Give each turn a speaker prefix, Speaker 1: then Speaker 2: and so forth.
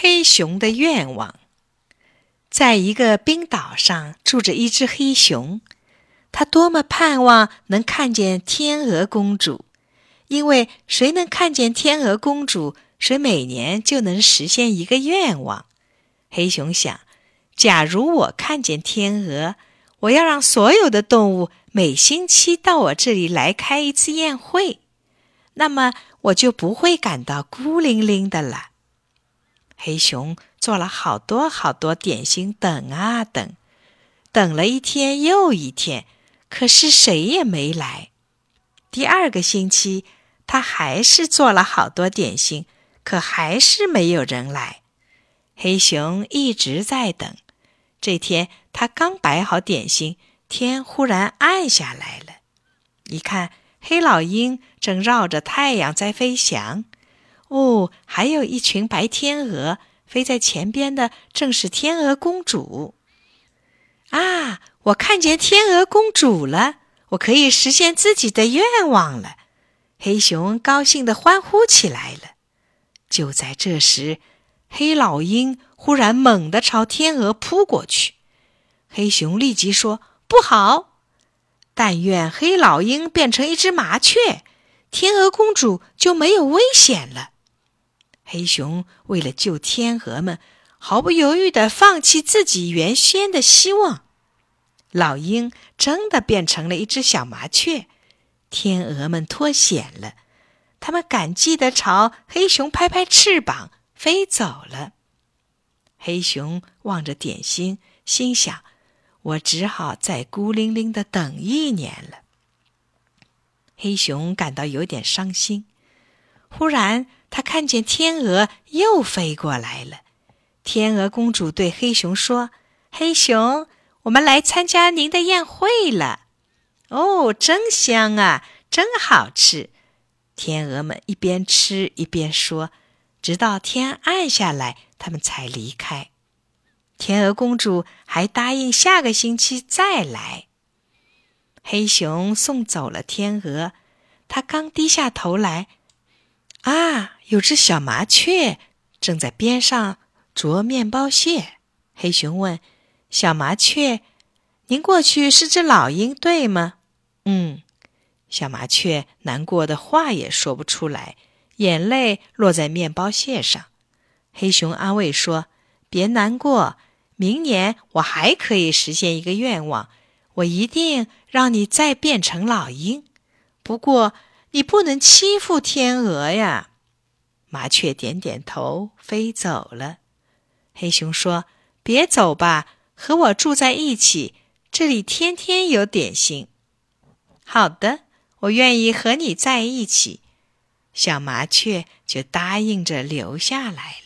Speaker 1: 黑熊的愿望。在一个冰岛上住着一只黑熊，它多么盼望能看见天鹅公主，因为谁能看见天鹅公主，谁每年就能实现一个愿望。黑熊想：假如我看见天鹅，我要让所有的动物每星期到我这里来开一次宴会，那么我就不会感到孤零零的了。黑熊做了好多好多点心，等啊等，等了一天又一天，可是谁也没来。第二个星期，他还是做了好多点心，可还是没有人来。黑熊一直在等。这天，他刚摆好点心，天忽然暗下来了。一看，黑老鹰正绕着太阳在飞翔。哦，还有一群白天鹅飞在前边的，正是天鹅公主。啊，我看见天鹅公主了，我可以实现自己的愿望了！黑熊高兴地欢呼起来了。就在这时，黑老鹰忽然猛地朝天鹅扑过去。黑熊立即说：“不好！但愿黑老鹰变成一只麻雀，天鹅公主就没有危险了。”黑熊为了救天鹅们，毫不犹豫地放弃自己原先的希望。老鹰真的变成了一只小麻雀，天鹅们脱险了。他们感激地朝黑熊拍拍翅膀，飞走了。黑熊望着点心，心想：“我只好再孤零零地等一年了。”黑熊感到有点伤心。忽然，他看见天鹅又飞过来了。天鹅公主对黑熊说：“黑熊，我们来参加您的宴会了。哦，真香啊，真好吃！”天鹅们一边吃一边说，直到天暗下来，他们才离开。天鹅公主还答应下个星期再来。黑熊送走了天鹅，他刚低下头来。啊，有只小麻雀正在边上啄面包屑。黑熊问：“小麻雀，您过去是只老鹰，对吗？”“嗯。”小麻雀难过的话也说不出来，眼泪落在面包屑上。黑熊安慰说：“别难过，明年我还可以实现一个愿望，我一定让你再变成老鹰。不过。”你不能欺负天鹅呀！麻雀点点头，飞走了。黑熊说：“别走吧，和我住在一起，这里天天有点心。”好的，我愿意和你在一起。小麻雀就答应着留下来了。